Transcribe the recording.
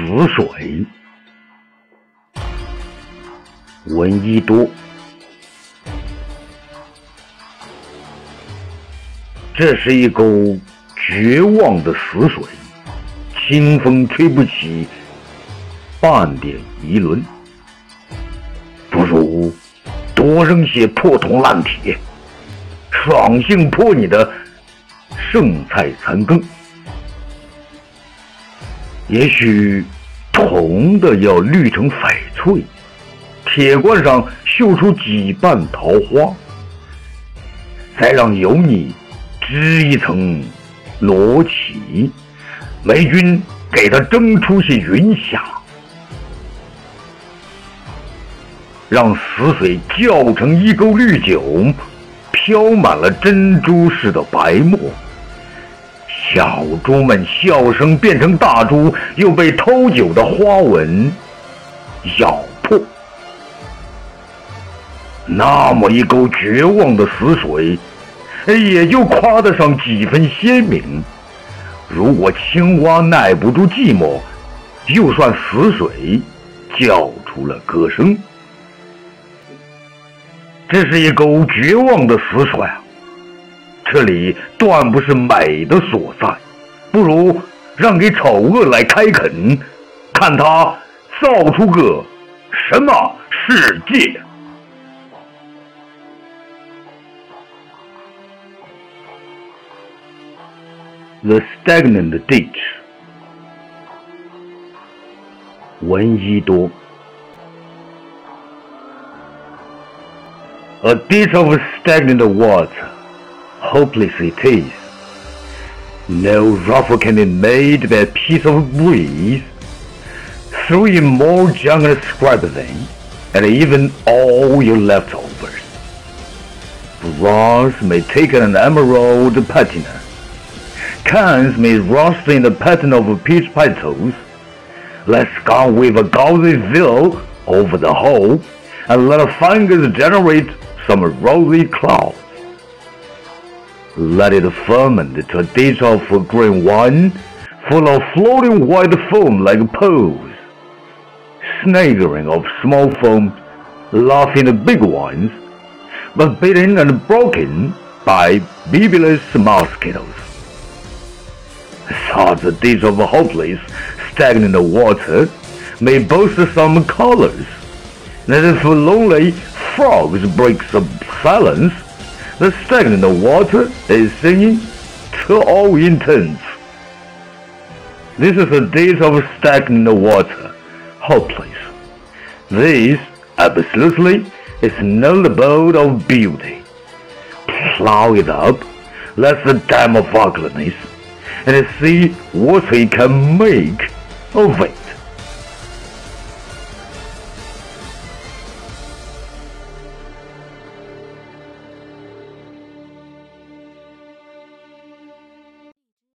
死水。闻一多，这是一沟绝望的死水，清风吹不起半点疑轮。不如多扔些破铜烂铁，爽性破你的剩菜残羹。也许铜的要绿成翡翠。铁罐上绣出几瓣桃花，再让油腻织一层罗绮，霉菌给它蒸出些云霞，让死水搅成一沟绿酒，飘满了珍珠似的白沫。小猪们笑声变成大猪，又被偷酒的花纹咬破。那么一沟绝望的死水，也就夸得上几分鲜明。如果青蛙耐不住寂寞，就算死水叫出了歌声。这是一沟绝望的死水啊！这里断不是美的所在，不如让给丑恶来开垦，看他造出个什么世界。The stagnant ditch. 闻一多 A ditch of stagnant water, hopeless it is. No ruffle can be made by a piece of breeze. Throw in more and scrap and even all your leftovers. Bronze may take an emerald patina Cans may rust in the pattern of peach petals. Let's go with a gauzy veil over the whole, and let a fungus generate some rosy clouds. Let it ferment to a dish of green wine, full of floating white foam like pearls. Snaggering of small foam, laughing the big ones, but beaten and broken by bibulous mosquitoes. Such a dish of hopeless, stagnant water may boast some colors. That if lonely frogs break the silence, the stagnant water is singing to all intents. This is a dish of stagnant water, hopeless. This, absolutely, is no abode of beauty. Plow it up, let the dam of ugliness and see what he can make of it.